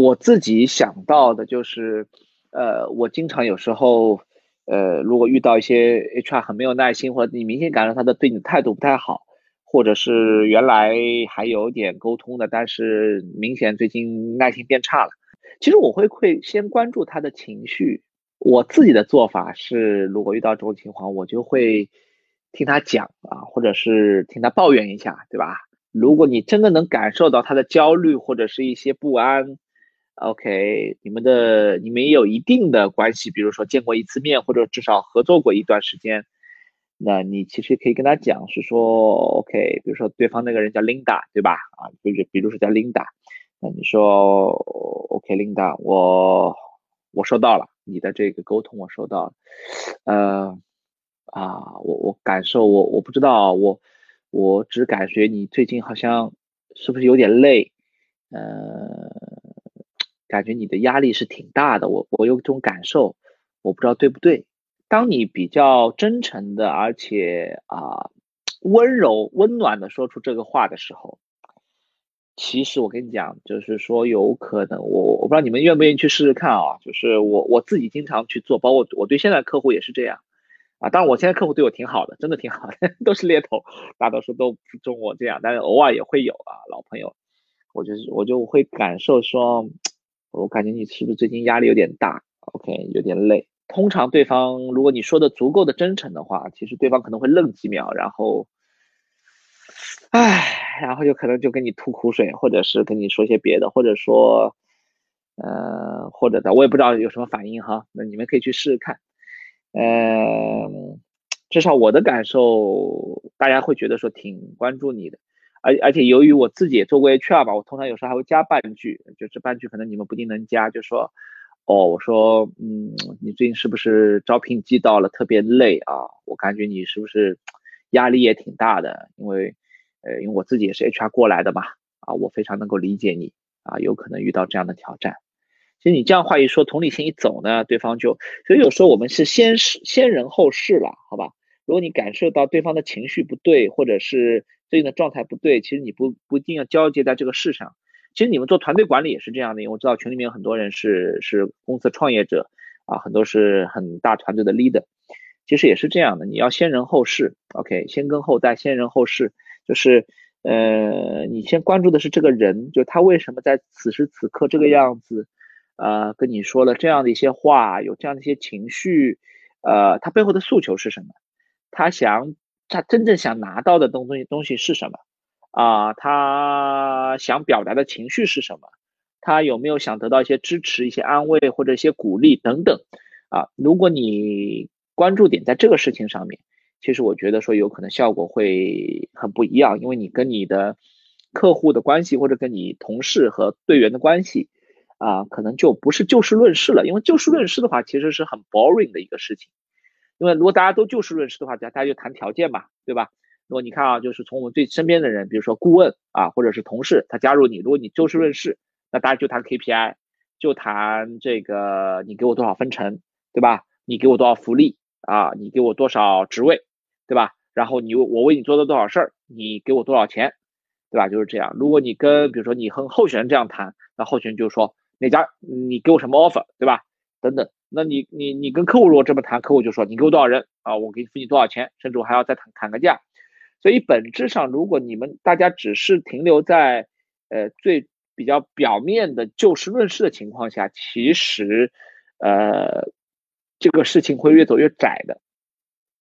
我自己想到的就是，呃，我经常有时候，呃，如果遇到一些 HR 很没有耐心，或者你明显感到他的对你的态度不太好，或者是原来还有点沟通的，但是明显最近耐心变差了。其实我会会先关注他的情绪。我自己的做法是，如果遇到这种情况，我就会听他讲啊，或者是听他抱怨一下，对吧？如果你真的能感受到他的焦虑或者是一些不安，OK，你们的你们也有一定的关系，比如说见过一次面，或者至少合作过一段时间，那你其实可以跟他讲，是说 OK，比如说对方那个人叫 Linda，对吧？啊，比如比如说叫 Linda，那你说 OK，Linda，我我收到了你的这个沟通，我收到了，呃，啊，我我感受我我不知道我。我只感觉你最近好像是不是有点累，呃，感觉你的压力是挺大的。我我有这种感受，我不知道对不对。当你比较真诚的，而且啊温柔温暖的说出这个话的时候，其实我跟你讲，就是说有可能，我我不知道你们愿不愿意去试试看啊。就是我我自己经常去做，包括我对现在客户也是这样。啊，当然我现在客户对我挺好的，真的挺好的，都是猎头，大多数都不中我这样，但是偶尔也会有啊，老朋友，我就是我就会感受说，我感觉你是不是最近压力有点大？OK，有点累。通常对方如果你说的足够的真诚的话，其实对方可能会愣几秒，然后，唉，然后就可能就跟你吐苦水，或者是跟你说些别的，或者说，呃，或者的，我也不知道有什么反应哈，那你们可以去试试看。嗯，至少我的感受，大家会觉得说挺关注你的，而而且由于我自己也做过 HR 吧，我通常有时候还会加半句，就这半句可能你们不一定能加，就说，哦，我说，嗯，你最近是不是招聘季到了，特别累啊？我感觉你是不是压力也挺大的？因为，呃，因为我自己也是 HR 过来的嘛，啊，我非常能够理解你啊，有可能遇到这样的挑战。其实你这样话一说，同理心一走呢，对方就，所以有时候我们是先先人后事了，好吧？如果你感受到对方的情绪不对，或者是最近的状态不对，其实你不不一定要交接在这个事上。其实你们做团队管理也是这样的，因为我知道群里面有很多人是是公司创业者啊，很多是很大团队的 leader，其实也是这样的，你要先人后事，OK，先跟后代，先人后事，就是呃，你先关注的是这个人，就他为什么在此时此刻这个样子。呃，跟你说了这样的一些话，有这样的一些情绪，呃，他背后的诉求是什么？他想，他真正想拿到的东东西东西是什么？啊，他想表达的情绪是什么？他有没有想得到一些支持、一些安慰或者一些鼓励等等？啊，如果你关注点在这个事情上面，其实我觉得说有可能效果会很不一样，因为你跟你的客户的关系或者跟你同事和队员的关系。啊，可能就不是就事论事了，因为就事论事的话，其实是很 boring 的一个事情。因为如果大家都就事论事的话，大家就谈条件嘛，对吧？如果你看啊，就是从我们最身边的人，比如说顾问啊，或者是同事，他加入你，如果你就事论事，那大家就谈 KPI，就谈这个你给我多少分成，对吧？你给我多少福利啊？你给我多少职位，对吧？然后你我为你做了多少事儿，你给我多少钱，对吧？就是这样。如果你跟比如说你和候选人这样谈，那候选人就说。哪家你给我什么 offer，对吧？等等，那你你你跟客户如果这么谈，客户就说你给我多少人啊？我给你付你多少钱，甚至我还要再砍砍个价。所以本质上，如果你们大家只是停留在呃最比较表面的就事论事的情况下，其实呃这个事情会越走越窄的。